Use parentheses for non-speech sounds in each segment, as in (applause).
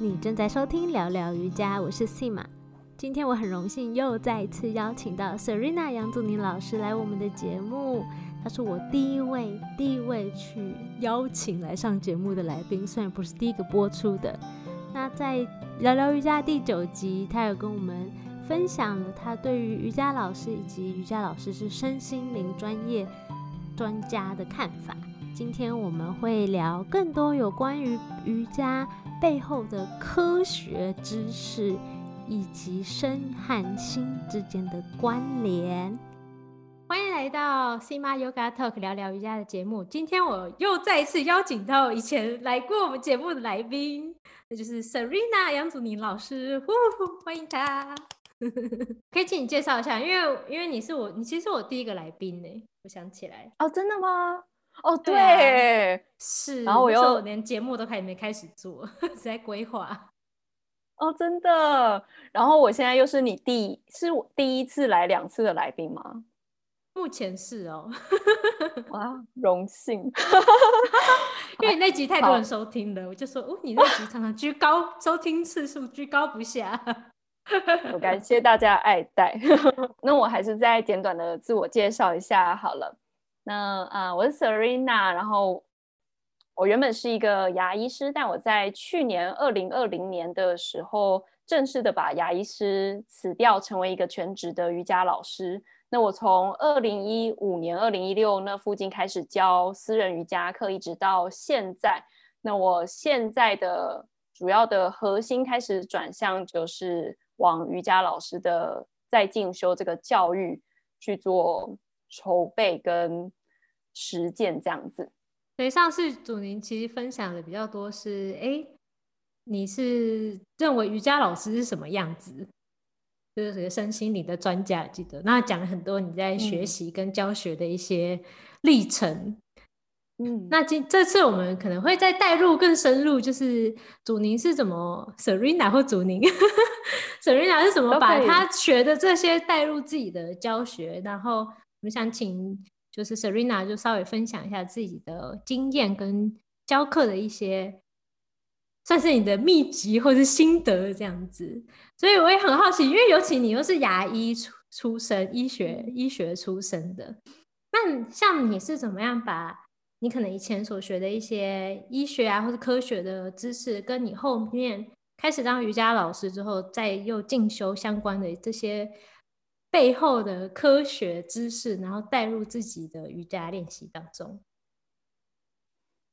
你正在收听聊聊瑜伽，我是 Sima。今天我很荣幸又再一次邀请到 Serena 杨祖宁老师来我们的节目。她是我第一位第一位去邀请来上节目的来宾，虽然不是第一个播出的。那在聊聊瑜伽第九集，他有跟我们分享了他对于瑜伽老师以及瑜伽老师是身心灵专业专家的看法。今天我们会聊更多有关于瑜伽背后的科学知识，以及身和心之间的关联。欢迎来到 Cima Yoga Talk 聊聊瑜伽的节目。今天我又再一次邀请到以前来过我们节目的来宾，那就是 Serena 杨祖宁老师，呼呼欢迎他。(laughs) 可以请你介绍一下，因为因为你是我，你其实是我第一个来宾呢。我想起来哦，真的吗？哦，对，是。然后我又连节目都还没开始做，(laughs) 在规划。哦，真的。然后我现在又是你第是我第一次来两次的来宾吗？目前是哦，(laughs) 哇，荣幸，(laughs) 因为那集太多人收听了，我就说哦，你那集常常居高，收听次数居高不下。我感谢大家爱戴。那我还是再简短的自我介绍一下好了。那啊，我是 Serena，然后我原本是一个牙医师，但我在去年二零二零年的时候，正式的把牙医师辞掉，成为一个全职的瑜伽老师。那我从二零一五年、二零一六那附近开始教私人瑜伽课，一直到现在。那我现在的主要的核心开始转向，就是往瑜伽老师的在进修这个教育去做筹备跟实践，这样子。所以上次祖宁其实分享的比较多是，哎，你是认为瑜伽老师是什么样子？就是身心灵的专家，记得那讲了很多你在学习跟教学的一些历程。嗯，那今这次我们可能会再带入更深入，就是祖宁是怎么，Serena 或祖宁，(laughs) Serena 是怎么把他学的这些带入自己的教学。然后我们想请就是 Serena 就稍微分享一下自己的经验跟教课的一些。算是你的秘籍或是心得这样子，所以我也很好奇，因为尤其你又是牙医出出身，医学医学出身的，那像你是怎么样把你可能以前所学的一些医学啊或者科学的知识，跟你后面开始当瑜伽老师之后，再又进修相关的这些背后的科学知识，然后带入自己的瑜伽练习当中。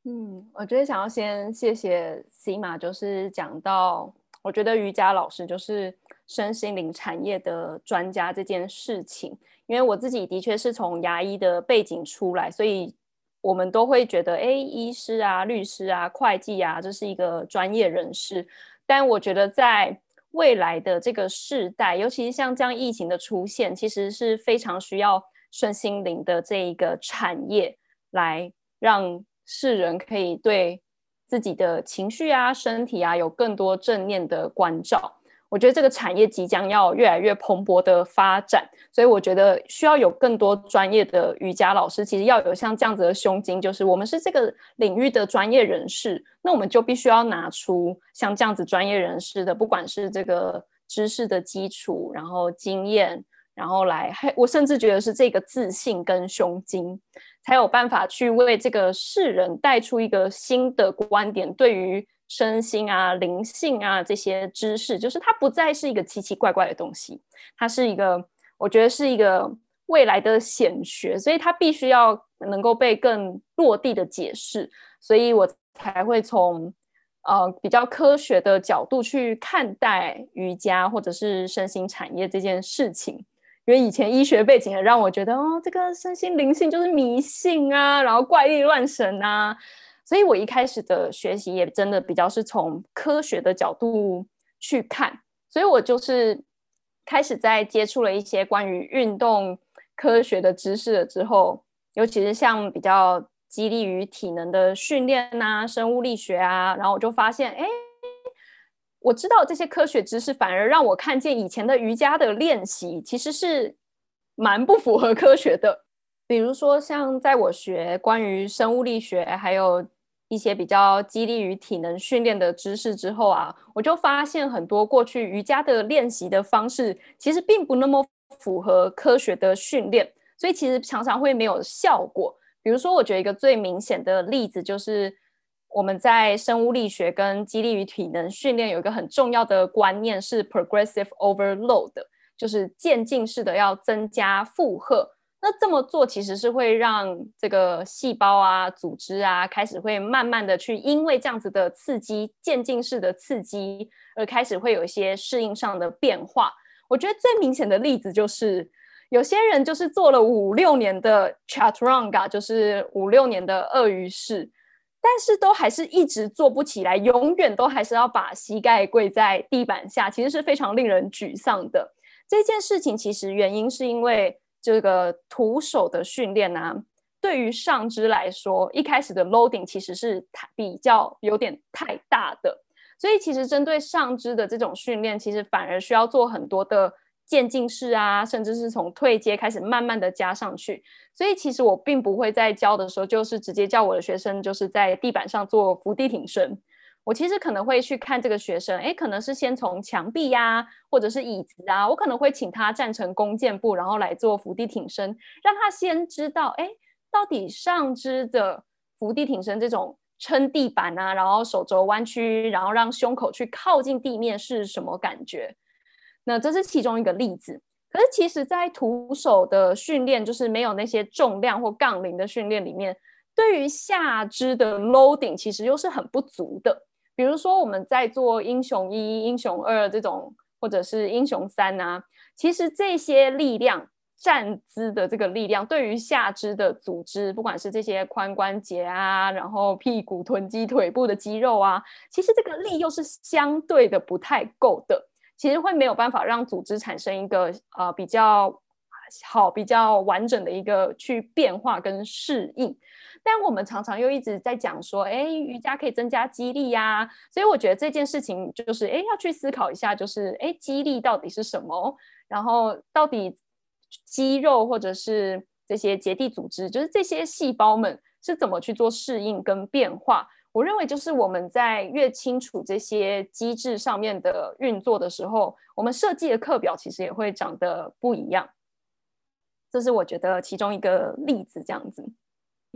嗯，我觉得想要先谢谢 C 马，就是讲到我觉得瑜伽老师就是身心灵产业的专家这件事情，因为我自己的确是从牙医的背景出来，所以我们都会觉得，哎，医师啊、律师啊、会计啊，这是一个专业人士。但我觉得在未来的这个世代，尤其是像这样疫情的出现，其实是非常需要身心灵的这一个产业来让。世人可以对自己的情绪啊、身体啊有更多正面的关照。我觉得这个产业即将要越来越蓬勃的发展，所以我觉得需要有更多专业的瑜伽老师。其实要有像这样子的胸襟，就是我们是这个领域的专业人士，那我们就必须要拿出像这样子专业人士的，不管是这个知识的基础，然后经验。然后来，我甚至觉得是这个自信跟胸襟，才有办法去为这个世人带出一个新的观点，对于身心啊、灵性啊这些知识，就是它不再是一个奇奇怪怪的东西，它是一个，我觉得是一个未来的显学，所以它必须要能够被更落地的解释，所以我才会从呃比较科学的角度去看待瑜伽或者是身心产业这件事情。因为以前医学背景也让我觉得，哦，这个身心灵性就是迷信啊，然后怪力乱神啊，所以我一开始的学习也真的比较是从科学的角度去看，所以我就是开始在接触了一些关于运动科学的知识了之后，尤其是像比较激励于体能的训练啊，生物力学啊，然后我就发现，哎。我知道这些科学知识，反而让我看见以前的瑜伽的练习其实是蛮不符合科学的。比如说，像在我学关于生物力学还有一些比较激励于体能训练的知识之后啊，我就发现很多过去瑜伽的练习的方式其实并不那么符合科学的训练，所以其实常常会没有效果。比如说，我觉得一个最明显的例子就是我们在生物力学跟激励与体能训练有一个很重要的观念是 progressive overload，就是渐进式的要增加负荷。那这么做其实是会让这个细胞啊、组织啊开始会慢慢的去，因为这样子的刺激、渐进式的刺激，而开始会有一些适应上的变化。我觉得最明显的例子就是，有些人就是做了五六年的 chaturanga，就是五六年的鳄鱼式，但是都还是一直做不起来，永远都还是要把膝盖跪在地板下，其实是非常令人沮丧的。这件事情其实原因是因为。这个徒手的训练呢，对于上肢来说，一开始的 loading 其实是太比较有点太大的，所以其实针对上肢的这种训练，其实反而需要做很多的渐进式啊，甚至是从退阶开始慢慢的加上去。所以其实我并不会在教的时候，就是直接叫我的学生就是在地板上做伏地挺身。我其实可能会去看这个学生，哎，可能是先从墙壁呀，或者是椅子啊，我可能会请他站成弓箭步，然后来做伏地挺身，让他先知道，哎，到底上肢的伏地挺身这种撑地板啊，然后手肘弯曲，然后让胸口去靠近地面是什么感觉？那这是其中一个例子。可是其实，在徒手的训练，就是没有那些重量或杠铃的训练里面，对于下肢的 loading 其实又是很不足的。比如说，我们在做英雄一、英雄二这种，或者是英雄三啊，其实这些力量、站姿的这个力量，对于下肢的组织，不管是这些髋关节啊，然后屁股、臀肌、腿部的肌肉啊，其实这个力又是相对的不太够的，其实会没有办法让组织产生一个呃比较好、比较完整的一个去变化跟适应。但我们常常又一直在讲说，哎，瑜伽可以增加肌力呀，所以我觉得这件事情就是，哎，要去思考一下，就是，哎，肌力到底是什么？然后到底肌肉或者是这些结缔组织，就是这些细胞们是怎么去做适应跟变化？我认为就是我们在越清楚这些机制上面的运作的时候，我们设计的课表其实也会长得不一样。这是我觉得其中一个例子，这样子。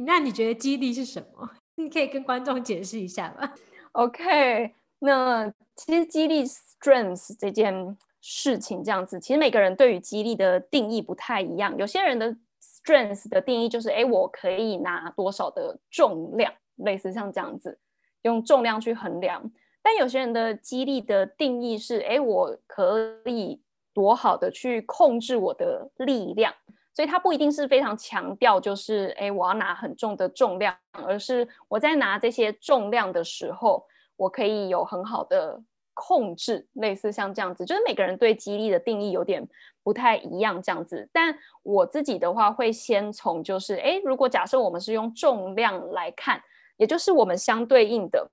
那你觉得激励是什么？(laughs) 你可以跟观众解释一下吗？OK，那其实激励 strength 这件事情这样子，其实每个人对于激励的定义不太一样。有些人的 strength 的定义就是，哎，我可以拿多少的重量，类似像这样子，用重量去衡量。但有些人的激励的定义是，哎，我可以多好的去控制我的力量。所以它不一定是非常强调，就是哎，我要拿很重的重量，而是我在拿这些重量的时候，我可以有很好的控制，类似像这样子。就是每个人对激励的定义有点不太一样，这样子。但我自己的话，会先从就是哎，如果假设我们是用重量来看，也就是我们相对应的，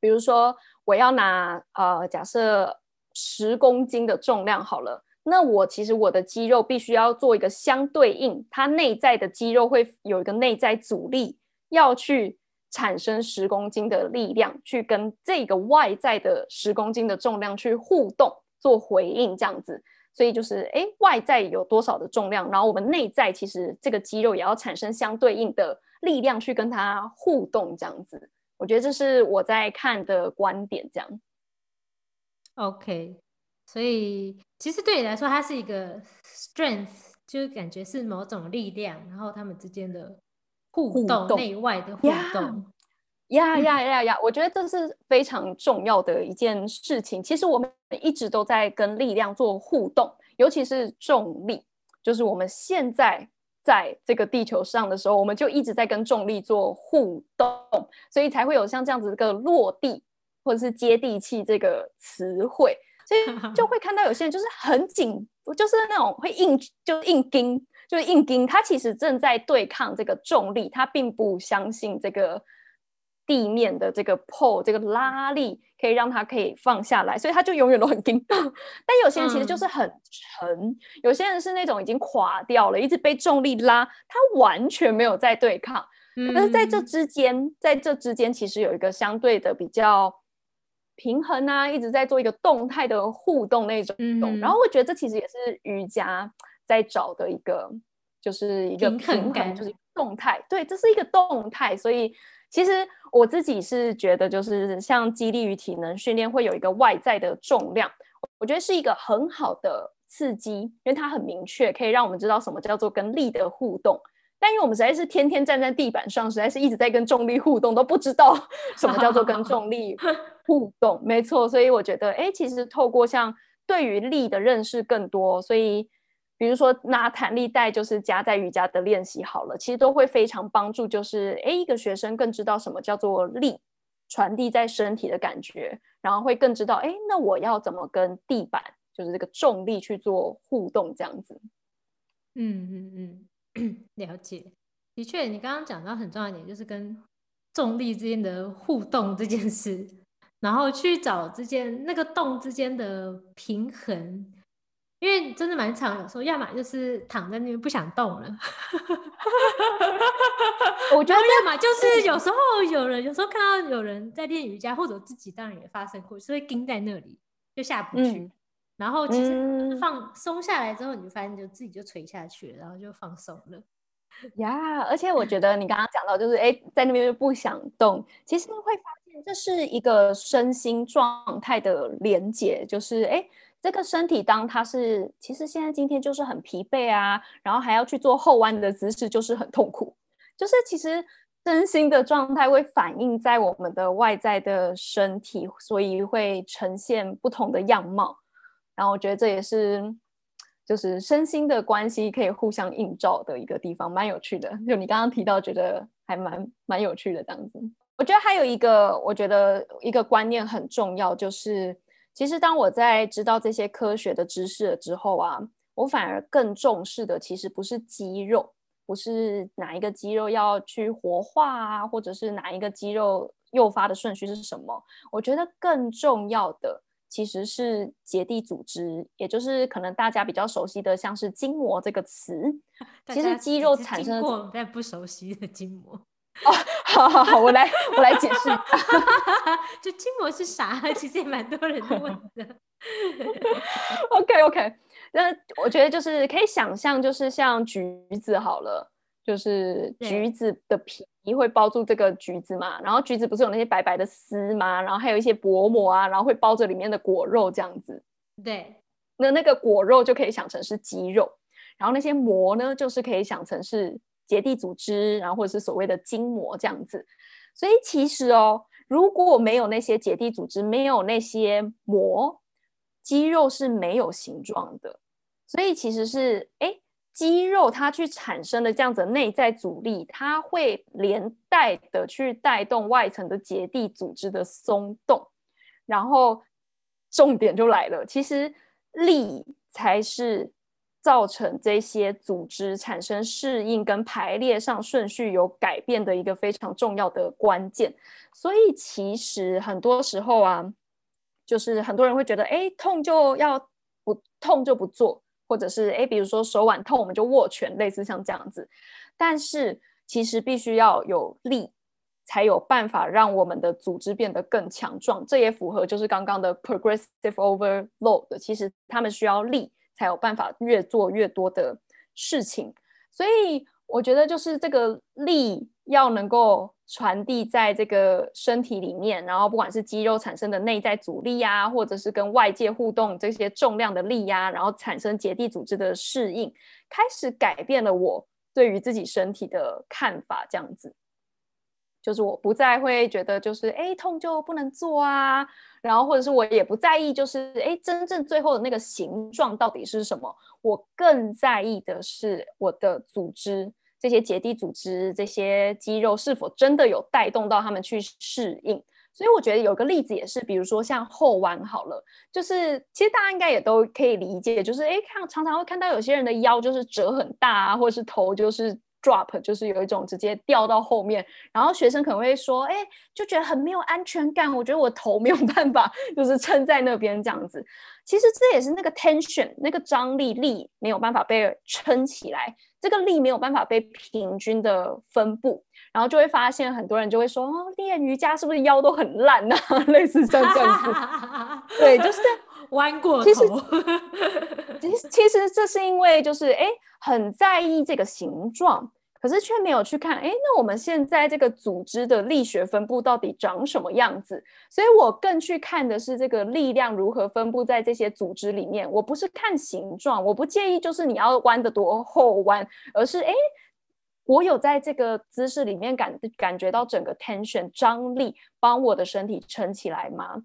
比如说我要拿呃，假设十公斤的重量好了。那我其实我的肌肉必须要做一个相对应，它内在的肌肉会有一个内在阻力，要去产生十公斤的力量，去跟这个外在的十公斤的重量去互动，做回应这样子。所以就是，哎，外在有多少的重量，然后我们内在其实这个肌肉也要产生相对应的力量去跟它互动这样子。我觉得这是我在看的观点，这样。OK。所以其实对你来说，它是一个 strength，就是感觉是某种力量，然后他们之间的互动，内外的互动。呀呀呀呀！我觉得这是非常重要的一件事情。其实我们一直都在跟力量做互动，尤其是重力。就是我们现在在这个地球上的时候，我们就一直在跟重力做互动，所以才会有像这样子一个落地或者是接地气这个词汇。所以 (laughs) 就会看到有些人就是很紧，就是那种会硬就硬盯，就是硬盯。他其实正在对抗这个重力，他并不相信这个地面的这个 pull 这个拉力可以让他可以放下来，所以他就永远都很盯。(laughs) 但有些人其实就是很沉，有些人是那种已经垮掉了，一直被重力拉，他完全没有在对抗。可是在这之间，在这之间其实有一个相对的比较平衡啊，一直在做一个动态的互动那种。然后我觉得这其实也是瑜伽在找的一个，就是一个平衡，就是动态。对，这是一个动态，所以。其实我自己是觉得，就是像激励与体能训练会有一个外在的重量，我觉得是一个很好的刺激，因为它很明确，可以让我们知道什么叫做跟力的互动。但因为我们实在是天天站在地板上，实在是一直在跟重力互动，都不知道 (laughs) 什么叫做跟重力 (laughs) 互动。没错，所以我觉得，哎，其实透过像对于力的认识更多，所以。比如说拿弹力带，就是加在瑜伽的练习好了，其实都会非常帮助。就是哎，一个学生更知道什么叫做力传递在身体的感觉，然后会更知道哎，那我要怎么跟地板，就是这个重力去做互动这样子。嗯嗯嗯，(clears throat) 了解。的确，你刚刚讲到很重要一点，就是跟重力之间的互动这件事，然后去找之间那个动之间的平衡。因为真的蛮长，有时候要么就是躺在那边不想动了，我觉得要么就是有时候有人，有时候看到有人在练瑜伽，或者自己当然也发生过，是会盯在那里就下不去，然后其实放松下来之后，你就发现就自己就垂下去了，然后就放松了。呀，而且我觉得你刚刚讲到就是哎，在那边就不想动，其实会发现这是一个身心状态的连接，就是哎。这个身体，当它是其实现在今天就是很疲惫啊，然后还要去做后弯的姿势，就是很痛苦。就是其实身心的状态会反映在我们的外在的身体，所以会呈现不同的样貌。然后我觉得这也是就是身心的关系可以互相映照的一个地方，蛮有趣的。就你刚刚提到，觉得还蛮蛮有趣的这样子。我觉得还有一个，我觉得一个观念很重要，就是。其实，当我在知道这些科学的知识了之后啊，我反而更重视的其实不是肌肉，不是哪一个肌肉要去活化啊，或者是哪一个肌肉诱发的顺序是什么。我觉得更重要的其实是结缔组织，也就是可能大家比较熟悉的，像是筋膜这个词。(laughs) 其实肌肉产生过但不熟悉的筋膜。(laughs) 哦，好好好，我来我来解释，(laughs) 就筋膜是啥？其实也蛮多人都问的。OK OK，那我觉得就是可以想象，就是像橘子好了，就是橘子的皮会包住这个橘子嘛，然后橘子不是有那些白白的丝吗？然后还有一些薄膜啊，然后会包着里面的果肉这样子。对，那那个果肉就可以想成是肌肉，然后那些膜呢，就是可以想成是。结缔组织，然后或者是所谓的筋膜这样子，所以其实哦，如果没有那些结缔组织，没有那些膜，肌肉是没有形状的。所以其实是，哎，肌肉它去产生的这样子内在阻力，它会连带的去带动外层的结缔组织的松动。然后重点就来了，其实力才是。造成这些组织产生适应跟排列上顺序有改变的一个非常重要的关键，所以其实很多时候啊，就是很多人会觉得，哎，痛就要不痛就不做，或者是哎，比如说手腕痛我们就握拳，类似像这样子。但是其实必须要有力，才有办法让我们的组织变得更强壮。这也符合就是刚刚的 progressive overload，其实他们需要力。才有办法越做越多的事情，所以我觉得就是这个力要能够传递在这个身体里面，然后不管是肌肉产生的内在阻力呀，或者是跟外界互动这些重量的力呀，然后产生结缔组织的适应，开始改变了我对于自己身体的看法，这样子。就是我不再会觉得就是哎痛就不能做啊，然后或者是我也不在意就是哎真正最后的那个形状到底是什么，我更在意的是我的组织这些结缔组织这些肌肉是否真的有带动到他们去适应。所以我觉得有个例子也是，比如说像后弯好了，就是其实大家应该也都可以理解，就是哎看常常会看到有些人的腰就是折很大啊，或者是头就是。Drop 就是有一种直接掉到后面，然后学生可能会说：“哎，就觉得很没有安全感。”我觉得我头没有办法，就是撑在那边这样子。其实这也是那个 tension 那个张力力没有办法被撑起来，这个力没有办法被平均的分布，然后就会发现很多人就会说，哦，练瑜伽是不是腰都很烂呢？(laughs) 类似像这样子，(laughs) 对，就是弯过其实头。(laughs) 其实其实这是因为就是哎很在意这个形状，可是却没有去看哎，那我们现在这个组织的力学分布到底长什么样子？所以我更去看的是这个力量如何分布在这些组织里面。我不是看形状，我不介意就是你要弯的多后弯，而是哎，我有在这个姿势里面感感觉到整个 tension 张力帮我的身体撑起来吗？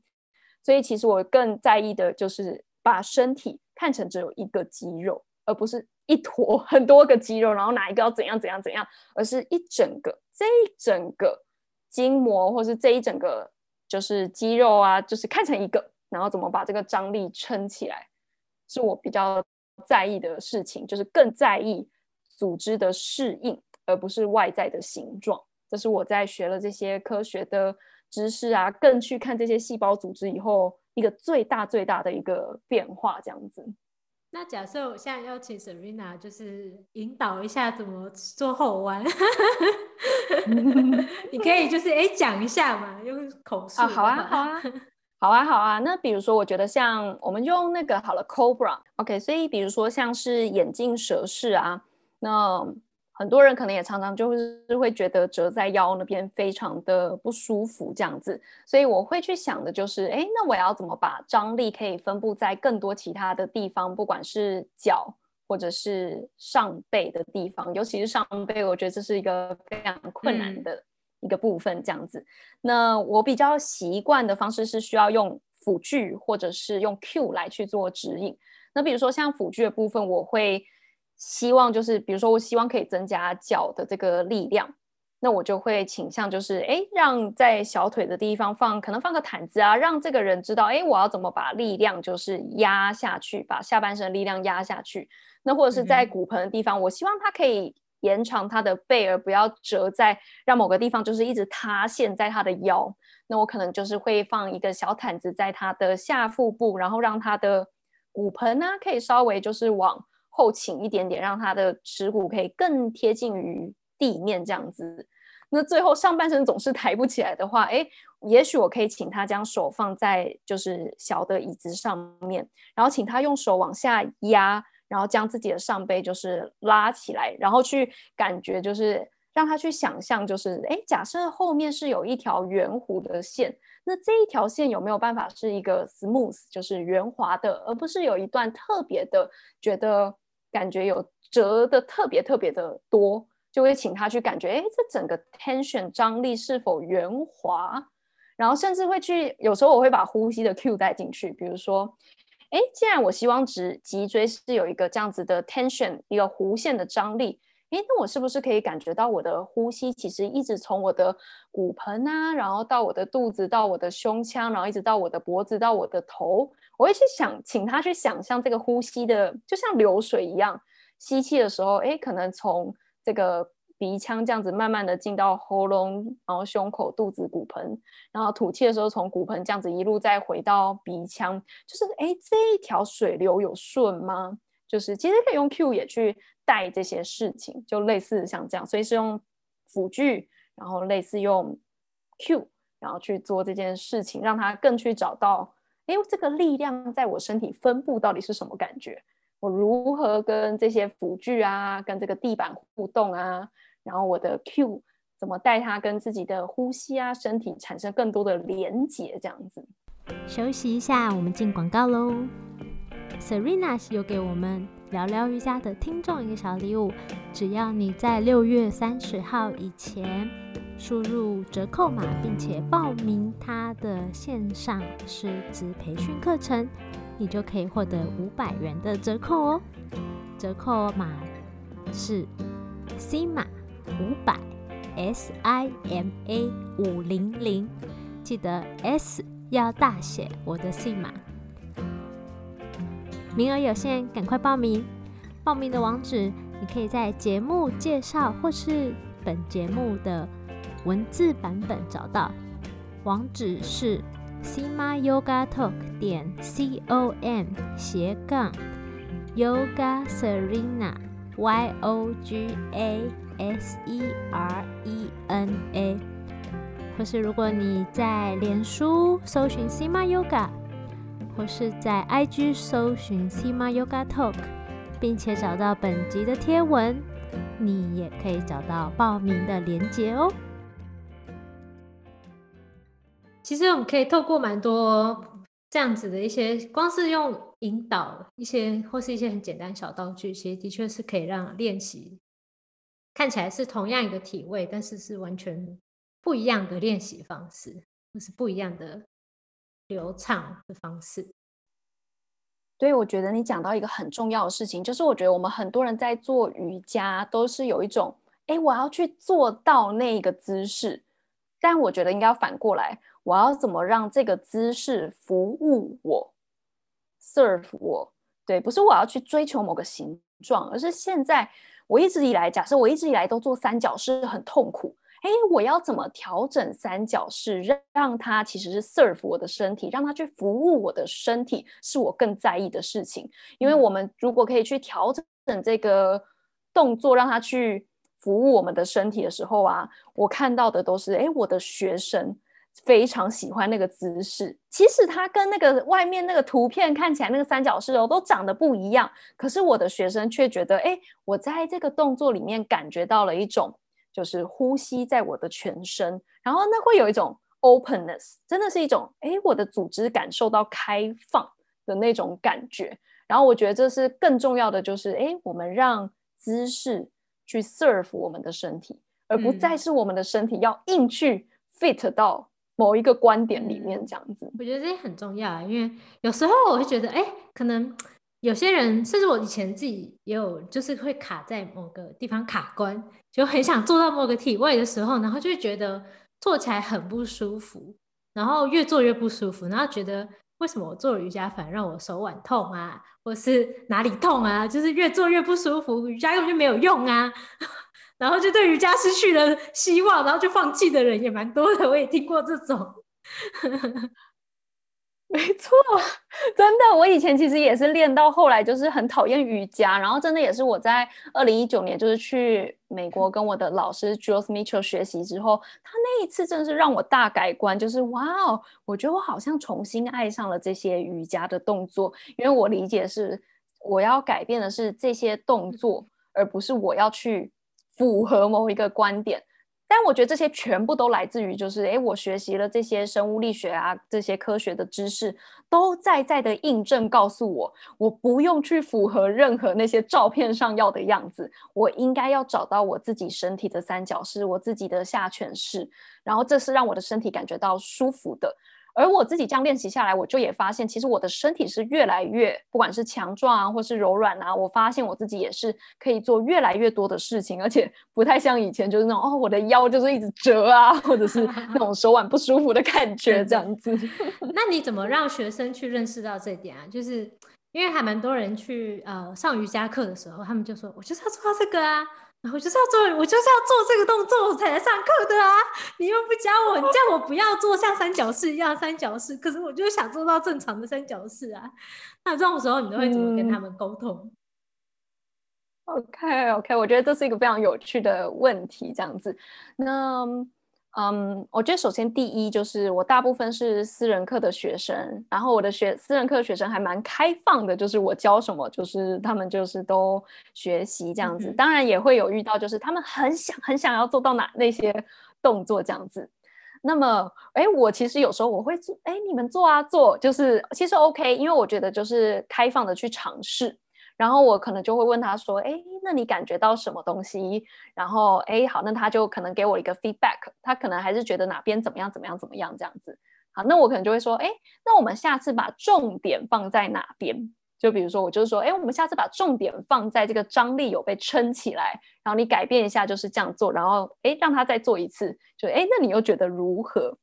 所以其实我更在意的就是把身体看成只有一个肌肉，而不是一坨 (laughs) 很多个肌肉，然后哪一个要怎样怎样怎样，而是一整个这一整个筋膜，或是这一整个就是肌肉啊，就是看成一个，然后怎么把这个张力撑起来，是我比较在意的事情，就是更在意组织的适应，而不是外在的形状。这是我在学了这些科学的。知识啊，更去看这些细胞组织以后，一个最大最大的一个变化，这样子。那假设我现在邀请 Serena，就是引导一下怎么做后弯，(laughs) 你可以就是哎讲一下嘛，用口述啊，好啊，好啊，好啊，好啊。那比如说，我觉得像我们用那个好了，Cobra，OK，所以比如说像是眼镜蛇式啊，那。很多人可能也常常就是会觉得折在腰那边非常的不舒服，这样子，所以我会去想的就是，哎，那我要怎么把张力可以分布在更多其他的地方，不管是脚或者是上背的地方，尤其是上背，我觉得这是一个非常困难的一个部分，这样子。那我比较习惯的方式是需要用辅具或者是用 Q 来去做指引。那比如说像辅具的部分，我会。希望就是，比如说，我希望可以增加脚的这个力量，那我就会倾向就是，哎，让在小腿的地方放，可能放个毯子啊，让这个人知道，哎，我要怎么把力量就是压下去，把下半身力量压下去。那或者是在骨盆的地方，我希望他可以延长他的背，而不要折在让某个地方就是一直塌陷在他的腰。那我可能就是会放一个小毯子在他的下腹部，然后让他的骨盆呢可以稍微就是往。后倾一点点，让他的耻骨可以更贴近于地面，这样子。那最后上半身总是抬不起来的话，哎，也许我可以请他将手放在就是小的椅子上面，然后请他用手往下压，然后将自己的上背就是拉起来，然后去感觉就是让他去想象，就是哎，假设后面是有一条圆弧的线，那这一条线有没有办法是一个 smooth，就是圆滑的，而不是有一段特别的觉得。感觉有折的特别特别的多，就会请他去感觉，哎，这整个 tension 张力是否圆滑？然后甚至会去，有时候我会把呼吸的 Q 带进去，比如说，哎，既然我希望直脊椎是有一个这样子的 tension，一个弧线的张力，哎，那我是不是可以感觉到我的呼吸其实一直从我的骨盆啊，然后到我的肚子，到我的胸腔，然后一直到我的脖子，到我的头。我会去想，请他去想象这个呼吸的，就像流水一样，吸气的时候，哎，可能从这个鼻腔这样子慢慢的进到喉咙，然后胸口、肚子、骨盆，然后吐气的时候，从骨盆这样子一路再回到鼻腔，就是哎，这一条水流有顺吗？就是其实可以用 Q 也去带这些事情，就类似像这样，所以是用辅具，然后类似用 Q，然后去做这件事情，让他更去找到。哎，这个力量在我身体分布到底是什么感觉？我如何跟这些辅具啊，跟这个地板互动啊？然后我的 Q 怎么带它跟自己的呼吸啊、身体产生更多的连接？这样子。休息一下，我们进广告喽。Serena 是有给我们聊聊瑜伽的听众一个小礼物，只要你在六月三十号以前。输入折扣码，并且报名他的线上师资培训课程，你就可以获得五百元的折扣哦。折扣码是 SIMA 五百 S I M A 五零零，记得 S 要大写。我的 SIMA，名额有限，赶快报名。报名的网址你可以在节目介绍或是本节目的。文字版本找到，网址是 sima yoga talk 点 c o m 斜杠 yoga serena y o g a S E R E N A，或是如果你在脸书搜寻 Sima Yoga，或是在 IG 搜寻 Sima Yoga Talk，并且找到本集的贴文，你也可以找到报名的链接哦。其实我们可以透过蛮多这样子的一些，光是用引导一些或是一些很简单小道具，其实的确是可以让练习。看起来是同样一个体位，但是是完全不一样的练习方式，或是不一样的流畅的方式。对，我觉得你讲到一个很重要的事情，就是我觉得我们很多人在做瑜伽都是有一种，哎，我要去做到那个姿势，但我觉得应该要反过来，我要怎么让这个姿势服务我，serve 我？对，不是我要去追求某个形状，而是现在。我一直以来，假设我一直以来都做三角式很痛苦，哎，我要怎么调整三角式，让让它其实是 serve 我的身体，让它去服务我的身体，是我更在意的事情。因为我们如果可以去调整这个动作，让它去服务我们的身体的时候啊，我看到的都是，哎，我的学生。非常喜欢那个姿势，其实它跟那个外面那个图片看起来那个三角式哦，都长得不一样。可是我的学生却觉得，哎，我在这个动作里面感觉到了一种，就是呼吸在我的全身，然后那会有一种 openness，真的是一种，哎，我的组织感受到开放的那种感觉。然后我觉得这是更重要的，就是哎，我们让姿势去 serve 我们的身体，而不再是我们的身体要硬去 fit 到。某一个观点里面这样子，我觉得这很重要啊，因为有时候我会觉得，哎，可能有些人，甚至我以前自己也有，就是会卡在某个地方卡关，就很想做到某个体位的时候，然后就会觉得做起来很不舒服，然后越做越不舒服，然后觉得为什么我做瑜伽反而让我手腕痛啊，或是哪里痛啊，就是越做越不舒服，瑜伽根本就没有用啊。(laughs) 然后就对瑜伽失去了希望，然后就放弃的人也蛮多的。我也听过这种，(laughs) 没错，(laughs) 真的。我以前其实也是练到后来，就是很讨厌瑜伽。然后真的也是我在二零一九年，就是去美国跟我的老师 Jules Mitchell 学习之后，他那一次真的是让我大改观。就是哇哦，我觉得我好像重新爱上了这些瑜伽的动作，因为我理解是我要改变的是这些动作，而不是我要去。符合某一个观点，但我觉得这些全部都来自于，就是诶，我学习了这些生物力学啊，这些科学的知识，都在在的印证告诉我，我不用去符合任何那些照片上要的样子，我应该要找到我自己身体的三角是，我自己的下犬式，然后这是让我的身体感觉到舒服的。而我自己这样练习下来，我就也发现，其实我的身体是越来越，不管是强壮啊，或是柔软啊，我发现我自己也是可以做越来越多的事情，而且不太像以前，就是那种哦，我的腰就是一直折啊，或者是 (laughs) 那种手腕不舒服的感觉这样子。(laughs) 那你怎么让学生去认识到这点啊？就是因为还蛮多人去呃上瑜伽课的时候，他们就说，我就是要做到这个啊。然后就是要做，我就是要做这个动作才来上课的啊！你又不教我，你叫我不要做像三角式一样三角式，可是我就想做到正常的三角式啊。那这种时候，你都会怎么跟他们沟通？OK OK，我觉得这是一个非常有趣的问题，这样子。那。嗯，我觉得首先第一就是我大部分是私人课的学生，然后我的学私人课学生还蛮开放的，就是我教什么，就是他们就是都学习这样子。当然也会有遇到，就是他们很想很想要做到哪那些动作这样子。那么，哎，我其实有时候我会做，哎，你们做啊做，就是其实 OK，因为我觉得就是开放的去尝试。然后我可能就会问他说：“哎，那你感觉到什么东西？”然后，哎，好，那他就可能给我一个 feedback，他可能还是觉得哪边怎么样怎么样怎么样这样子。好，那我可能就会说：“哎，那我们下次把重点放在哪边？就比如说，我就是说，哎，我们下次把重点放在这个张力有被撑起来，然后你改变一下就是这样做，然后，哎，让他再做一次，就，哎，那你又觉得如何？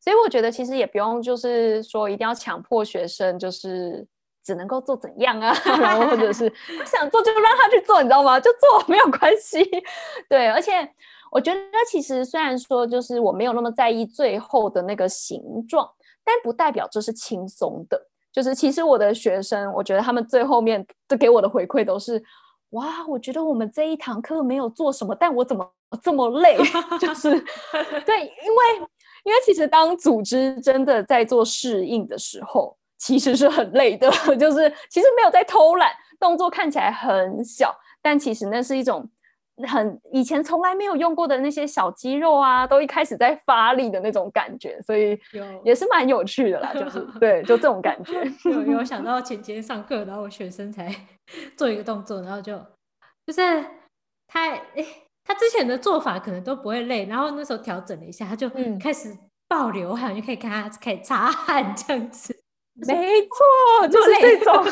所以我觉得其实也不用就是说一定要强迫学生就是。只能够做怎样啊？(laughs) 然后或者是 (laughs) 他想做就让他去做，你知道吗？就做没有关系。对，而且我觉得其实虽然说就是我没有那么在意最后的那个形状，但不代表这是轻松的。就是其实我的学生，我觉得他们最后面都给我的回馈都是哇，我觉得我们这一堂课没有做什么，但我怎么这么累？(laughs) 就是对，因为因为其实当组织真的在做适应的时候，其实是很累的，(laughs) 就是其实没有在偷懒，动作看起来很小，但其实那是一种。很以前从来没有用过的那些小肌肉啊，都一开始在发力的那种感觉，所以也是蛮有趣的啦。就是对，就这种感觉。(laughs) 有有想到前几天上课，然后我学生才做一个动作，然后就就是他哎，他之前的做法可能都不会累，然后那时候调整了一下，他就开始爆流汗，就可以看他可以擦汗这样子。没错，就是这种。(laughs)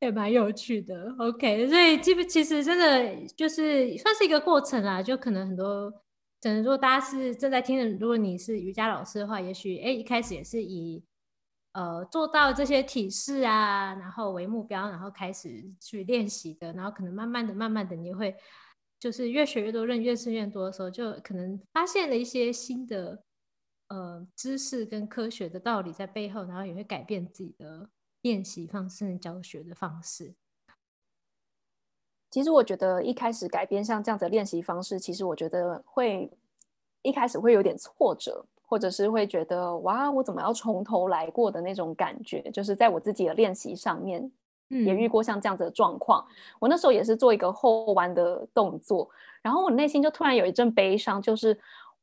也蛮有趣的，OK，所以基本其实真的就是算是一个过程啦，就可能很多，可能如果大家是正在听的，如果你是瑜伽老师的话，也许哎一开始也是以呃做到这些体式啊，然后为目标，然后开始去练习的，然后可能慢慢的、慢慢的，你会就是越学越多，认越识越多的时候，就可能发现了一些新的呃知识跟科学的道理在背后，然后也会改变自己的。练习方式、教学的方式，其实我觉得一开始改变像这样的练习方式，其实我觉得会一开始会有点挫折，或者是会觉得哇，我怎么要从头来过的那种感觉。就是在我自己的练习上面，也遇过像这样子的状况。我那时候也是做一个后弯的动作，然后我内心就突然有一阵悲伤，就是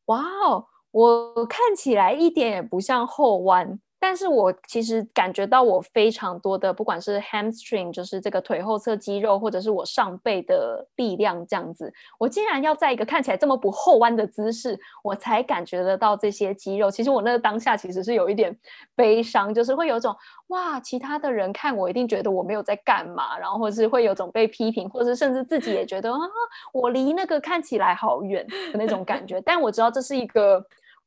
哇哦，我看起来一点也不像后弯。但是我其实感觉到我非常多的，不管是 hamstring，就是这个腿后侧肌肉，或者是我上背的力量这样子，我竟然要在一个看起来这么不后弯的姿势，我才感觉得到这些肌肉。其实我那个当下其实是有一点悲伤，就是会有种哇，其他的人看我一定觉得我没有在干嘛，然后或是会有种被批评，或是甚至自己也觉得啊，我离那个看起来好远的那种感觉。但我知道这是一个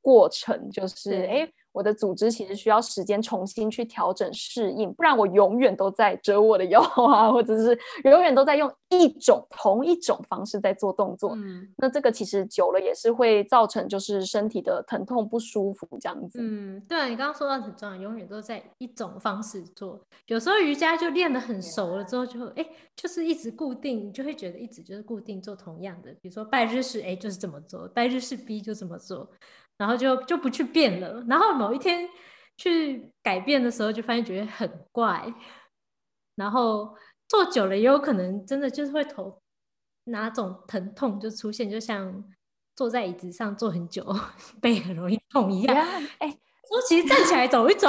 过程，就是哎。我的组织其实需要时间重新去调整适应，不然我永远都在折我的腰啊，(laughs) 或者是永远都在用一种同一种方式在做动作。嗯，那这个其实久了也是会造成就是身体的疼痛不舒服这样子。嗯，对，你刚刚说到很重要，永远都在一种方式做。有时候瑜伽就练得很熟了之后，就哎，就是一直固定，你就会觉得一直就是固定做同样的，比如说拜日式 A 就是这么做，拜日式 B 就这么做。然后就就不去变了，然后某一天去改变的时候，就发现觉得很怪，然后坐久了也有可能真的就是会头哪种疼痛就出现，就像坐在椅子上坐很久背很容易痛一样。哎，说其实站起来走一走，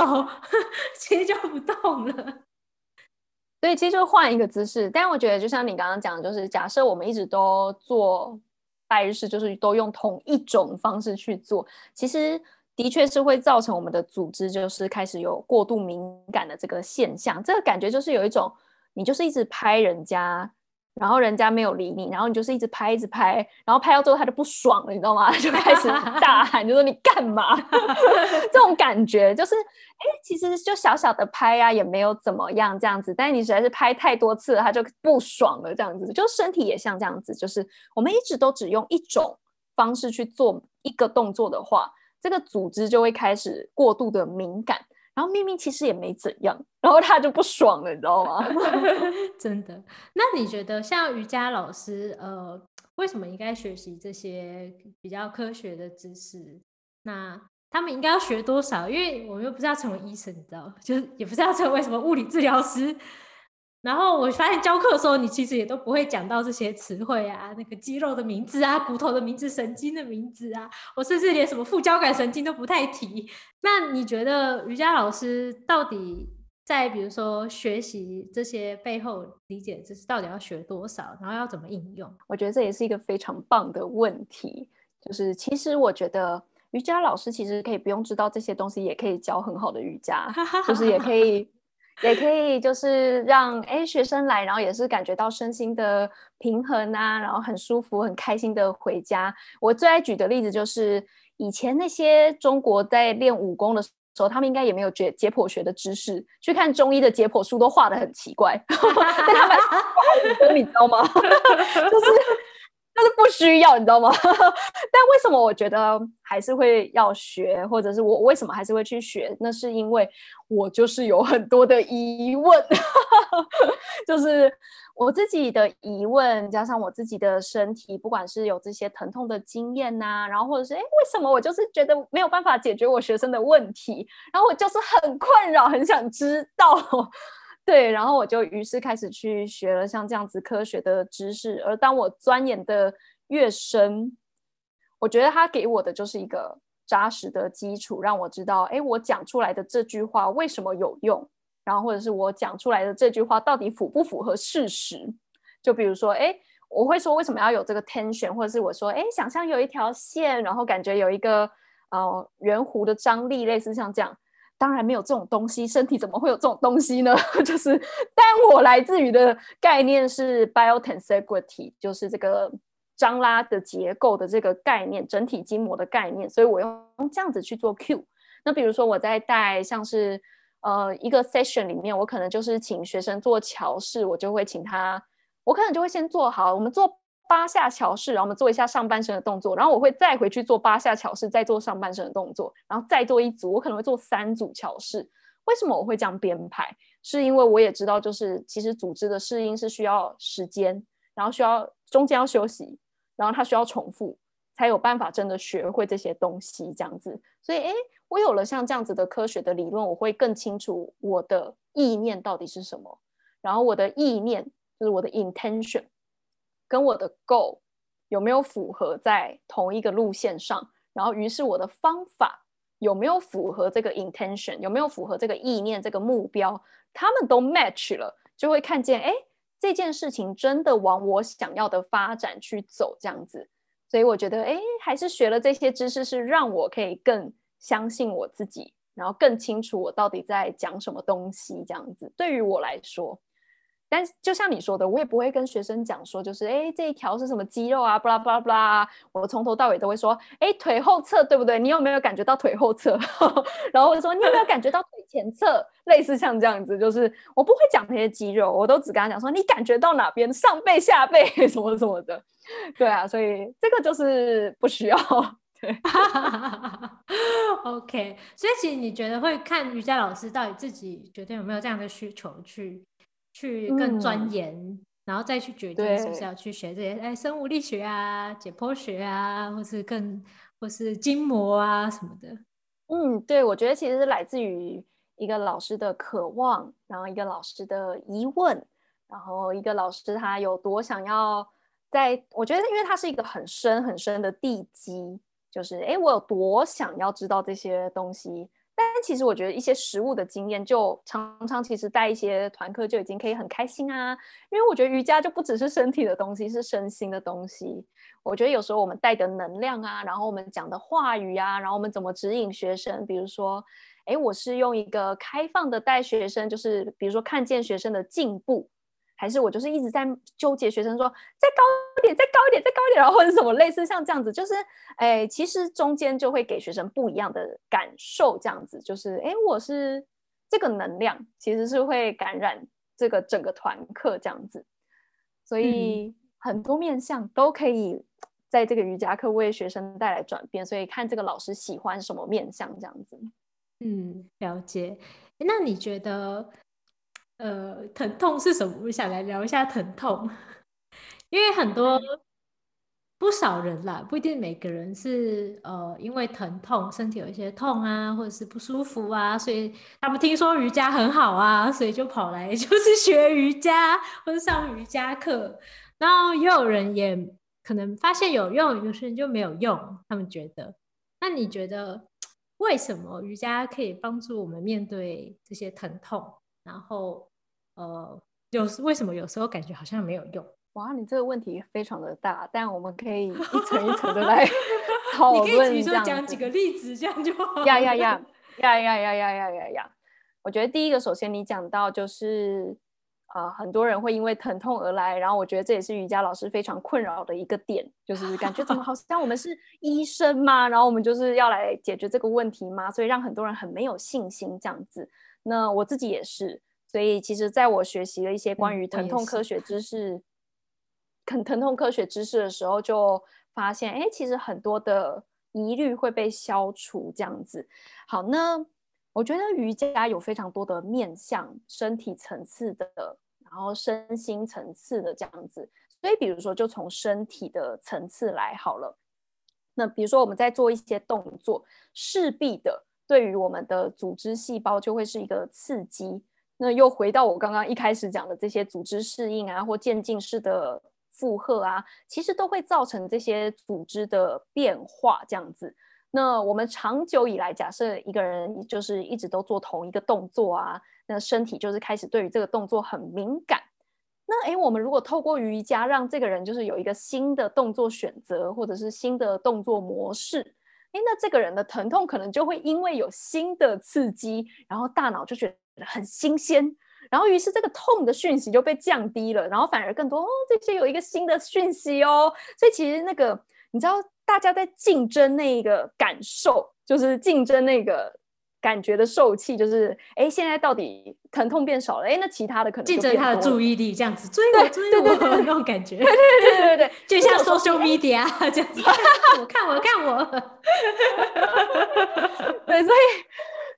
(laughs) 其实就不动了。所以其实就换一个姿势，但我觉得就像你刚刚讲，就是假设我们一直都做。拜日式就是都用同一种方式去做，其实的确是会造成我们的组织就是开始有过度敏感的这个现象。这个感觉就是有一种，你就是一直拍人家。然后人家没有理你，然后你就是一直拍，一直拍，然后拍到最后他就不爽了，你知道吗？(laughs) 就开始大喊，就说你干嘛？(laughs) 这种感觉就是，哎，其实就小小的拍呀，也没有怎么样这样子。但是你实在是拍太多次了，他就不爽了，这样子。就身体也像这样子，就是我们一直都只用一种方式去做一个动作的话，这个组织就会开始过度的敏感。然后明明其实也没怎样，然后他就不爽了，你知道吗？(laughs) 真的？那你觉得像瑜伽老师，呃，为什么应该学习这些比较科学的知识？那他们应该要学多少？因为我们又不是要成为医生，你知道，(laughs) 就是也不是要成为什么物理治疗师。然后我发现教课的时候，你其实也都不会讲到这些词汇啊，那个肌肉的名字啊，骨头的名字，神经的名字啊，我甚至连什么副交感神经都不太提。那你觉得瑜伽老师到底在比如说学习这些背后理解知识，到底要学多少，然后要怎么应用？我觉得这也是一个非常棒的问题。就是其实我觉得瑜伽老师其实可以不用知道这些东西，也可以教很好的瑜伽，就是也可以。也可以，就是让哎学生来，然后也是感觉到身心的平衡啊，然后很舒服、很开心的回家。我最爱举的例子就是，以前那些中国在练武功的时候，他们应该也没有解解剖学的知识，去看中医的解剖书都画的很奇怪，(laughs) 但他们，你知道吗？(laughs) 就是。但是不需要，你知道吗？(laughs) 但为什么我觉得还是会要学，或者是我为什么还是会去学？那是因为我就是有很多的疑问，(laughs) 就是我自己的疑问，加上我自己的身体，不管是有这些疼痛的经验呐，然后或者是哎，为什么我就是觉得没有办法解决我学生的问题，然后我就是很困扰，很想知道。对，然后我就于是开始去学了像这样子科学的知识，而当我钻研的越深，我觉得他给我的就是一个扎实的基础，让我知道，哎，我讲出来的这句话为什么有用，然后或者是我讲出来的这句话到底符不符合事实？就比如说，哎，我会说为什么要有这个 tension，或者是我说，哎，想象有一条线，然后感觉有一个呃圆弧的张力，类似像这样。当然没有这种东西，身体怎么会有这种东西呢？(laughs) 就是，但我来自于的概念是 biotensegrity，就是这个张拉的结构的这个概念，整体筋膜的概念。所以我用这样子去做 Q。那比如说我在带像是呃一个 session 里面，我可能就是请学生做桥式，我就会请他，我可能就会先做好，我们做。八下桥式，然后我们做一下上半身的动作，然后我会再回去做八下桥式，再做上半身的动作，然后再做一组，我可能会做三组桥式。为什么我会这样编排？是因为我也知道，就是其实组织的适应是需要时间，然后需要中间要休息，然后它需要重复，才有办法真的学会这些东西。这样子，所以诶，我有了像这样子的科学的理论，我会更清楚我的意念到底是什么，然后我的意念就是我的 intention。跟我的 goal 有没有符合在同一个路线上？然后，于是我的方法有没有符合这个 intention？有没有符合这个意念、这个目标？他们都 match 了，就会看见，哎，这件事情真的往我想要的发展去走，这样子。所以我觉得，哎，还是学了这些知识，是让我可以更相信我自己，然后更清楚我到底在讲什么东西，这样子。对于我来说。但就像你说的，我也不会跟学生讲说，就是哎，这一条是什么肌肉啊，巴拉巴拉巴拉。我从头到尾都会说，哎，腿后侧对不对？你有没有感觉到腿后侧？(laughs) 然后我就说，你有没有感觉到腿前侧？类似像这样子，就是我不会讲那些肌肉，我都只跟他讲说，你感觉到哪边？上背、下背什么什么的。对啊，所以这个就是不需要。对，(laughs) OK。所以其实你觉得会看瑜伽老师到底自己觉得有没有这样的需求去。去更钻研，然后再去决定是不是要去学这些，哎，生物力学啊、解剖学啊，或是更或是筋膜啊什么的。嗯，对，我觉得其实是来自于一个老师的渴望，然后一个老师的疑问，然后一个老师他有多想要在，我觉得因为他是一个很深很深的地基，就是哎，我有多想要知道这些东西。但其实我觉得一些实物的经验，就常常其实带一些团课就已经可以很开心啊。因为我觉得瑜伽就不只是身体的东西，是身心的东西。我觉得有时候我们带的能量啊，然后我们讲的话语啊，然后我们怎么指引学生，比如说，哎，我是用一个开放的带学生，就是比如说看见学生的进步。还是我就是一直在纠结，学生说再高一点，再高一点，再高一点，然后或者什么类似像这样子，就是哎，其实中间就会给学生不一样的感受，这样子就是哎，我是这个能量，其实是会感染这个整个团课这样子，所以很多面向都可以在这个瑜伽课为学生带来转变，所以看这个老师喜欢什么面向这样子。嗯，了解。那你觉得？呃，疼痛是什么？我想来聊一下疼痛，因为很多不少人啦，不一定每个人是呃，因为疼痛，身体有一些痛啊，或者是不舒服啊，所以他们听说瑜伽很好啊，所以就跑来 (laughs) 就是学瑜伽或者上瑜伽课。然后也有人也可能发现有用，有些人就没有用。他们觉得，那你觉得为什么瑜伽可以帮助我们面对这些疼痛？然后。呃，有为什么有时候感觉好像没有用？哇，你这个问题非常的大，但我们可以一层一层的 (laughs) 来 (laughs) 讨论。你可以举出讲几个例子，这样就好。呀呀呀呀呀呀呀呀呀呀！我觉得第一个，首先你讲到就是，呃，很多人会因为疼痛而来，然后我觉得这也是瑜伽老师非常困扰的一个点，就是感觉怎么好 (laughs) 像我们是医生嘛，然后我们就是要来解决这个问题嘛，所以让很多人很没有信心这样子。那我自己也是。所以，其实在我学习了一些关于疼痛科学知识疼疼痛科学知识的时候，就发现，哎，其实很多的疑虑会被消除。这样子，好，那我觉得瑜伽有非常多的面向，身体层次的，然后身心层次的这样子。所以，比如说，就从身体的层次来好了。那比如说，我们在做一些动作，势必的对于我们的组织细胞就会是一个刺激。那又回到我刚刚一开始讲的这些组织适应啊，或渐进式的负荷啊，其实都会造成这些组织的变化。这样子，那我们长久以来，假设一个人就是一直都做同一个动作啊，那身体就是开始对于这个动作很敏感。那哎，我们如果透过瑜伽让这个人就是有一个新的动作选择，或者是新的动作模式，哎，那这个人的疼痛可能就会因为有新的刺激，然后大脑就觉很新鲜，然后于是这个痛的讯息就被降低了，然后反而更多哦，这些有一个新的讯息哦，所以其实那个你知道，大家在竞争那个感受，就是竞争那个。感觉的受气就是，哎，现在到底疼痛变少了，哎，那其他的可能竞争他的注意力，这样子追我追我那种感觉，对对对对对，(laughs) 就像 social media 这样子，(laughs) 我看我看我，对，所以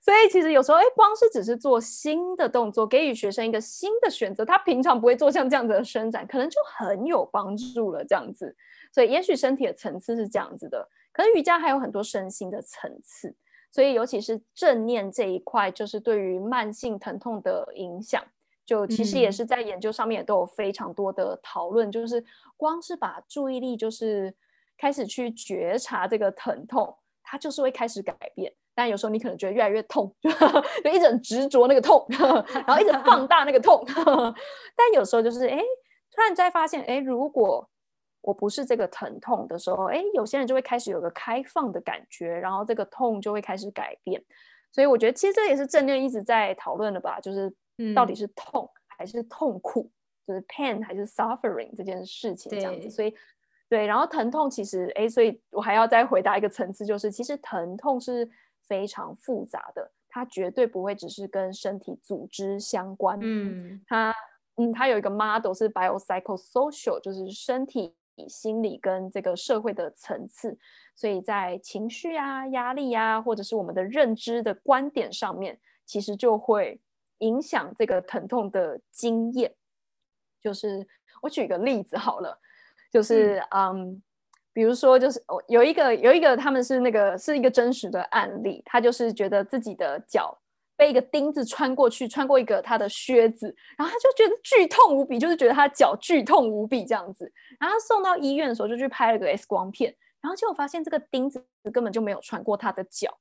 所以其实有时候，哎，光是只是做新的动作，给予学生一个新的选择，他平常不会做像这样子的伸展，可能就很有帮助了，这样子。所以也许身体的层次是这样子的，可能瑜伽还有很多身心的层次。所以，尤其是正念这一块，就是对于慢性疼痛的影响，就其实也是在研究上面也都有非常多的讨论。就是光是把注意力，就是开始去觉察这个疼痛，它就是会开始改变。但有时候你可能觉得越来越痛，(laughs) 就一直很执着那个痛，(laughs) 然后一直放大那个痛。(laughs) 但有时候就是，哎，突然在发现，哎，如果我不是这个疼痛的时候，哎，有些人就会开始有个开放的感觉，然后这个痛就会开始改变。所以我觉得其实这也是正念一直在讨论的吧，就是到底是痛还是痛苦，就是 pain 还是 suffering 这件事情这样子。所以对，然后疼痛其实哎，所以我还要再回答一个层次，就是其实疼痛是非常复杂的，它绝对不会只是跟身体组织相关。嗯，它嗯，它有一个 model 是 biopsychosocial，就是身体。心理跟这个社会的层次，所以在情绪啊、压力啊，或者是我们的认知的观点上面，其实就会影响这个疼痛的经验。就是我举个例子好了，就是嗯，比如说就是有一个有一个他们是那个是一个真实的案例，他就是觉得自己的脚。被一个钉子穿过去，穿过一个他的靴子，然后他就觉得剧痛无比，就是觉得他脚剧痛无比这样子。然后他送到医院的时候，就去拍了个 X 光片，然后结果发现这个钉子根本就没有穿过他的脚，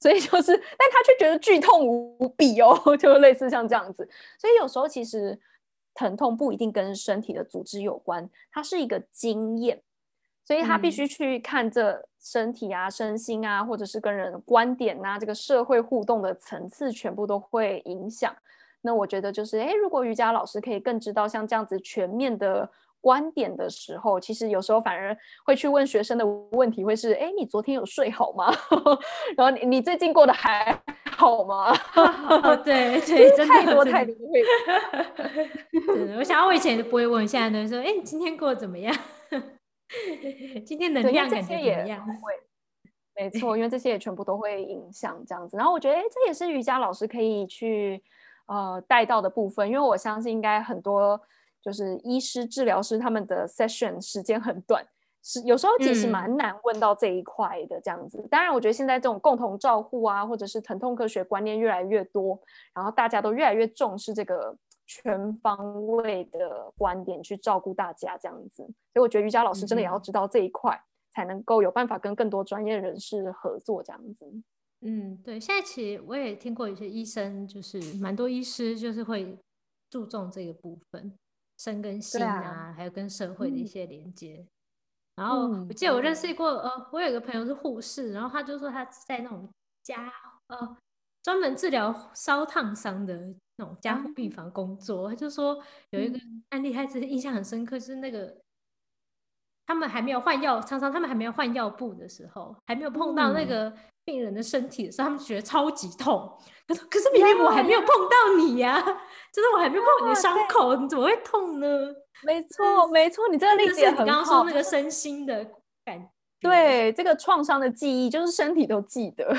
所以就是，但他却觉得剧痛无比哦，(laughs) 就类似像这样子。所以有时候其实疼痛不一定跟身体的组织有关，它是一个经验。所以他必须去看这身体啊、身心啊，或者是跟人观点啊，这个社会互动的层次，全部都会影响。那我觉得就是，哎，如果瑜伽老师可以更知道像这样子全面的观点的时候，其实有时候反而会去问学生的问题，会是，哎，你昨天有睡好吗？(laughs) 然后你你最近过得还好吗？(laughs) 对对，真的太多太多会。(laughs) 我想我以前都不会问，现在都说，哎，你今天过得怎么样？(laughs) 今天能量感觉怎么样？会，没错，因为这些也全部都会影响这样子。然后我觉得，哎，这也是瑜伽老师可以去呃带到的部分，因为我相信应该很多就是医师、治疗师他们的 session 时间很短，是有时候其实蛮难问到这一块的这样子。当然，我觉得现在这种共同照护啊，或者是疼痛科学观念越来越多，然后大家都越来越重视这个。全方位的观点去照顾大家，这样子，所以我觉得瑜伽老师真的也要知道这一块，才能够有办法跟更多专业人士合作，这样子。嗯，对。现在其实我也听过一些医生，就是蛮多医师就是会注重这个部分，身跟心啊，还有跟社会的一些连接。然后我记得我认识过，呃，我有一个朋友是护士，然后他就说他在那种家，呃，专门治疗烧烫伤的。那种加护病房工作，他就说有一个案例，他真的印象很深刻，是那个他们还没有换药，常常他们还没有换药布的时候，还没有碰到那个病人的身体的时候，他们觉得超级痛。他说：“可是明明我还没有碰到你呀，就是我还没有碰你的伤口，你怎么会痛呢？”没错，没错，你这个例子你刚刚说那个身心的感，对这个创伤的记忆，就是身体都记得，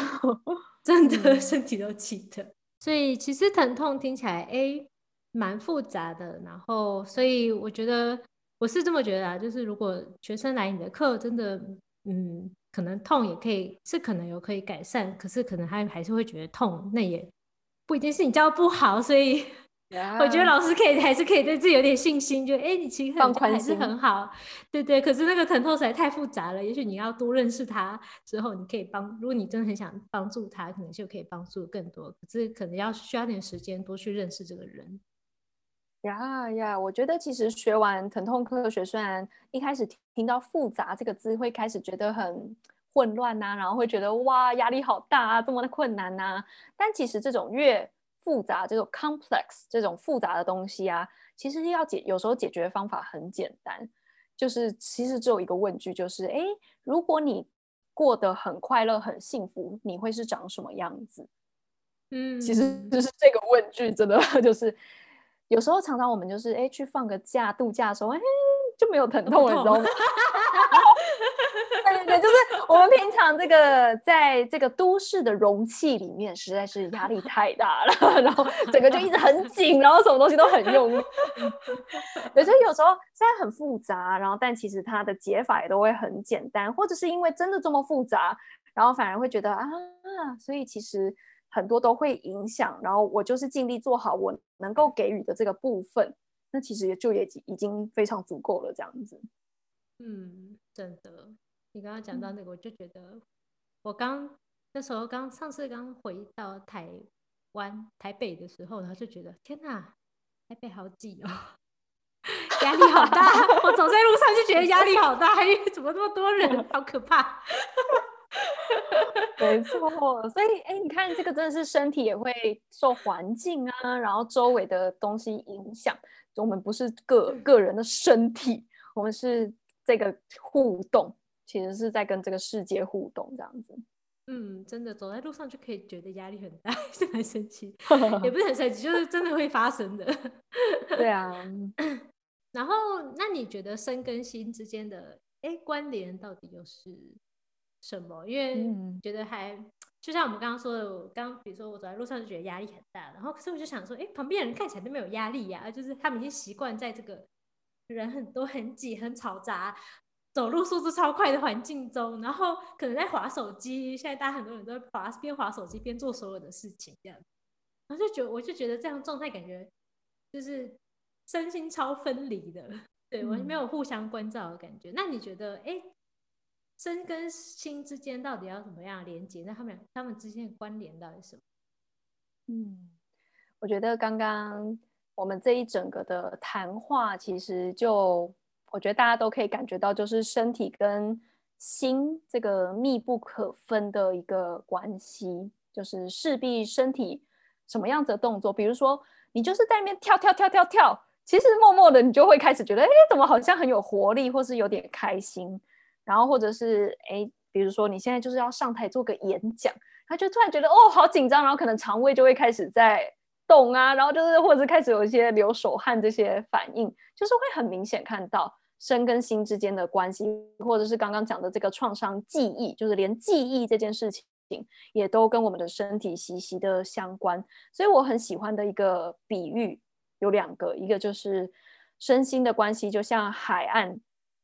真的身体都记得。所以其实疼痛听起来哎蛮复杂的，然后所以我觉得。我是这么觉得啊，就是如果学生来你的课，真的，嗯，可能痛也可以，是可能有可以改善，可是可能他还是会觉得痛，那也不一定是你教不好，所以我觉得老师可以 (laughs) 还是可以对自己有点信心，就哎，你其实还是很好，对对。可是那个疼痛实在太复杂了，也许你要多认识他之后，你可以帮，如果你真的很想帮助他，可能就可以帮助更多，可是可能要需要点时间多去认识这个人。呀呀，我觉得其实学完疼痛科学，虽然一开始听到“复杂”这个字，会开始觉得很混乱呐，然后会觉得哇压力好大啊，这么的困难呐。但其实这种越复杂，这种 complex 这种复杂的东西啊，其实要解，有时候解决方法很简单，就是其实只有一个问句，就是哎，如果你过得很快乐、很幸福，你会是长什么样子？嗯，其实就是这个问句，真的 (laughs) 就是。有时候常常我们就是哎去放个假度假的时候，哎就没有疼痛了，你知道吗？(laughs) 对对对，就是我们平常这个在这个都市的容器里面，实在是压力太大了，(laughs) 然后整个就一直很紧，然后什么东西都很用力。有时候有时候虽然很复杂，然后但其实它的解法也都会很简单，或者是因为真的这么复杂，然后反而会觉得啊，所以其实。很多都会影响，然后我就是尽力做好我能够给予的这个部分，那其实也就也已经非常足够了，这样子。嗯，真的，你刚刚讲到那个，我就觉得我刚那时候刚上次刚回到台湾台北的时候，然后就觉得天哪，台北好挤哦，(laughs) 压力好大，我走在路上就觉得压力好大，还怎么那么多人，好可怕。(laughs) 没错，所以哎，你看这个真的是身体也会受环境啊，然后周围的东西影响。我们不是个个人的身体，我们是这个互动，其实是在跟这个世界互动这样子。嗯，真的走在路上就可以觉得压力很大，(laughs) 是很神奇，(laughs) 也不是很神奇，就是真的会发生的。对啊，(coughs) 然后那你觉得身跟心之间的哎关联到底又是？什么？因为觉得还就像我们刚刚说的，我刚比如说我走在路上就觉得压力很大，然后可是我就想说，哎，旁边人看起来都没有压力呀，就是他们已经习惯在这个人很多、很挤、很嘈杂、走路速度超快的环境中，然后可能在划手机。现在大家很多人都划边划手机边做所有的事情，这样，我就觉我就觉得这样状态感觉就是身心超分离的，(laughs) 对我没有互相关照的感觉。那你觉得，哎？身跟心之间到底要怎么样连接？那他们他们之间的关联到底是什么？嗯，我觉得刚刚我们这一整个的谈话，其实就我觉得大家都可以感觉到，就是身体跟心这个密不可分的一个关系，就是势必身体什么样子的动作，比如说你就是在那边跳跳跳跳跳，其实默默的你就会开始觉得，哎，怎么好像很有活力，或是有点开心。然后或者是哎，比如说你现在就是要上台做个演讲，他就突然觉得哦好紧张，然后可能肠胃就会开始在动啊，然后就是或者开始有一些流手汗这些反应，就是会很明显看到身跟心之间的关系，或者是刚刚讲的这个创伤记忆，就是连记忆这件事情也都跟我们的身体息息的相关。所以我很喜欢的一个比喻有两个，一个就是身心的关系就像海岸。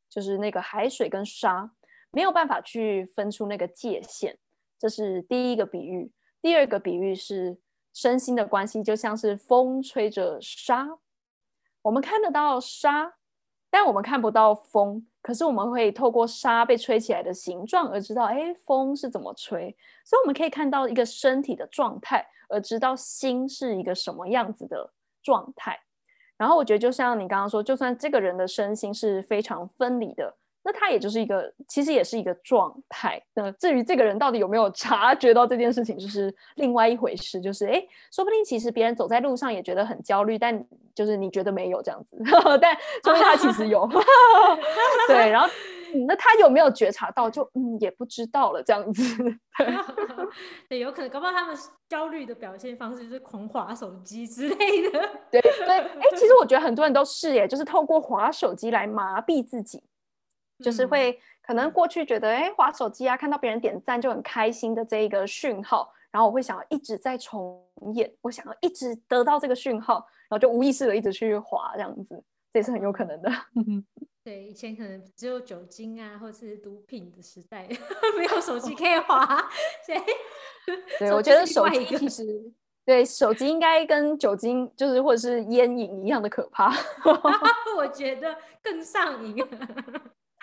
就是那个海水跟沙没有办法去分出那个界限，这是第一个比喻。第二个比喻是身心的关系，就像是风吹着沙，我们看得到沙，但我们看不到风。可是我们会透过沙被吹起来的形状而知道，哎，风是怎么吹。所以我们可以看到一个身体的状态，而知道心是一个什么样子的状态。然后我觉得，就像你刚刚说，就算这个人的身心是非常分离的，那他也就是一个，其实也是一个状态。那至于这个人到底有没有 (laughs) 察觉到这件事情，就是另外一回事。就是哎，说不定其实别人走在路上也觉得很焦虑，但就是你觉得没有这样子，(laughs) 但说明他其实有。(laughs) 对，然后那他有没有觉察到，就嗯也不知道了这样子。对，有可能，搞不好他们焦虑的表现方式就是狂滑手机之类的。对对，哎，其实我觉得很多人都是耶，就是透过滑手机来麻痹自己。就是会可能过去觉得哎，滑手机啊，看到别人点赞就很开心的这一个讯号，然后我会想要一直在重演，我想要一直得到这个讯号，然后就无意识的一直去滑这样子，这也是很有可能的。(laughs) 对，以前可能只有酒精啊，或是毒品的时代，(laughs) 没有手机可以滑。(laughs) 对，我觉得手机其实对手机应该跟酒精就是或者是烟瘾一样的可怕。我觉得更上瘾。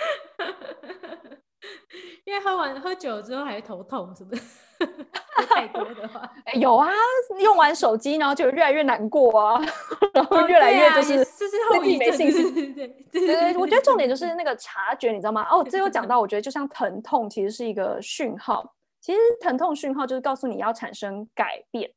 (laughs) 因为喝完喝酒之后还会头痛，是不是？太多的话，有啊，用完手机然后就越来越难过啊，(laughs) 然后越来越就是就是后遗症。对对对，我觉得重点就是那个察觉，你知道吗？哦，(laughs) 这又讲到，我觉得就像疼痛其实是一个讯号，其实疼痛讯号就是告诉你要产生改变。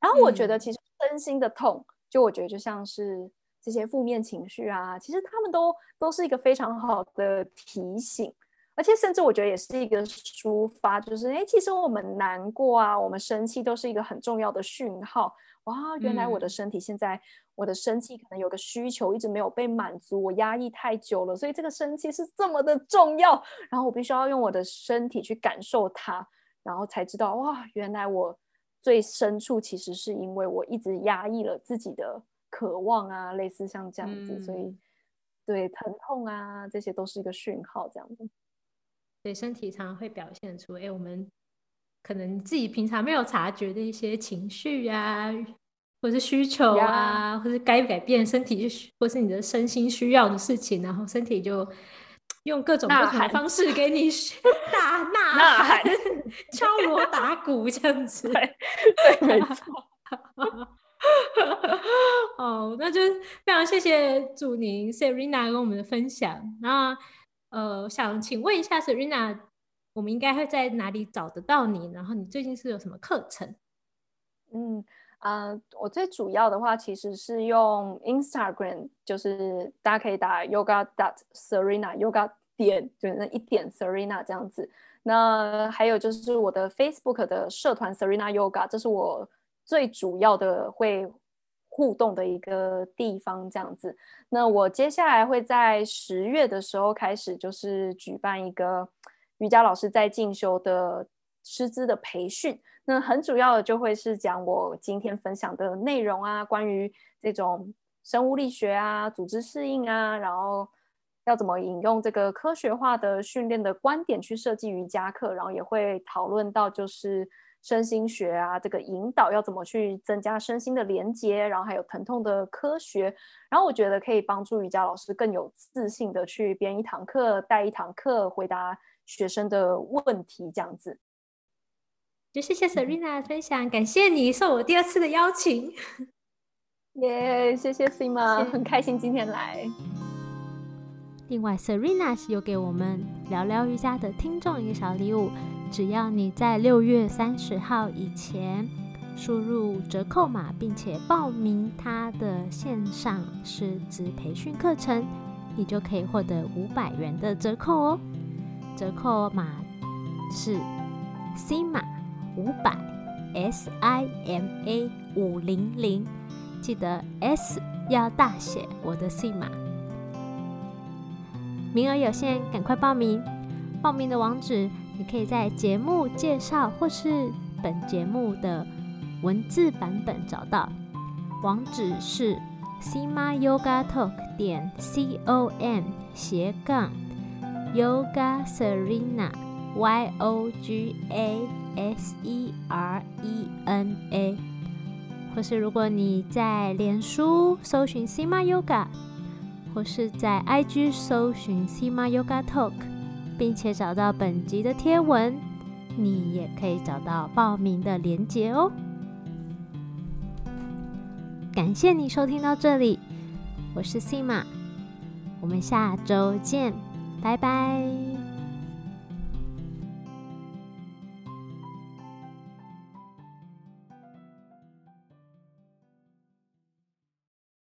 然后我觉得其实身心的痛，就我觉得就像是。这些负面情绪啊，其实他们都都是一个非常好的提醒，而且甚至我觉得也是一个抒发，就是哎，其实我们难过啊，我们生气都是一个很重要的讯号。哇，原来我的身体现在我的生气可能有个需求一直没有被满足，我压抑太久了，所以这个生气是这么的重要。然后我必须要用我的身体去感受它，然后才知道哇，原来我最深处其实是因为我一直压抑了自己的。渴望啊，类似像这样子，所以对疼痛啊，这些都是一个讯号，这样子。对身体常常会表现出，哎，我们可能自己平常没有察觉的一些情绪啊，或是需求啊，或是该改变身体，或是你的身心需要的事情，然后身体就用各种不同的方式给你 (laughs) 大呐喊、敲锣打鼓这样子。对，没错。(laughs) (laughs) 哦，那就非常谢谢祝您 Serena 跟我们的分享。那呃，想请问一下 Serena，我们应该会在哪里找得到你？然后你最近是有什么课程？嗯呃，我最主要的话其实是用 Instagram，就是大家可以打 Yoga dot Serena Yoga 点，就是那一点 Serena 这样子。那还有就是我的 Facebook 的社团 Serena Yoga，这是我。最主要的会互动的一个地方，这样子。那我接下来会在十月的时候开始，就是举办一个瑜伽老师在进修的师资的培训。那很主要的就会是讲我今天分享的内容啊，关于这种生物力学啊、组织适应啊，然后要怎么引用这个科学化的训练的观点去设计瑜伽课，然后也会讨论到就是。身心学啊，这个引导要怎么去增加身心的连接，然后还有疼痛的科学，然后我觉得可以帮助瑜伽老师更有自信的去编一堂课、带一堂课、回答学生的问题，这样子。就谢谢 Serena 的分享，感谢你受我第二次的邀请。耶，谢谢 Sima，很开心今天来。另外，Serena 是有给我们聊聊瑜伽的听众一个小礼物。只要你在六月三十号以前输入折扣码，并且报名他的线上师资培训课程，你就可以获得五百元的折扣哦。折扣码是 SIMA 五百 S I M A 五零零，记得 S 要大写。我的 SIMA，名额有限，赶快报名！报名的网址。可以在节目介绍或是本节目的文字版本找到，网址是 sima yoga talk 点 c o m 斜杠 yoga serena y o g a s e r e n a，或是如果你在脸书搜寻 sima yoga，或是在 i g 搜寻 sima yoga talk。并且找到本集的贴文，你也可以找到报名的连接哦。感谢你收听到这里，我是 Sima，我们下周见，拜拜。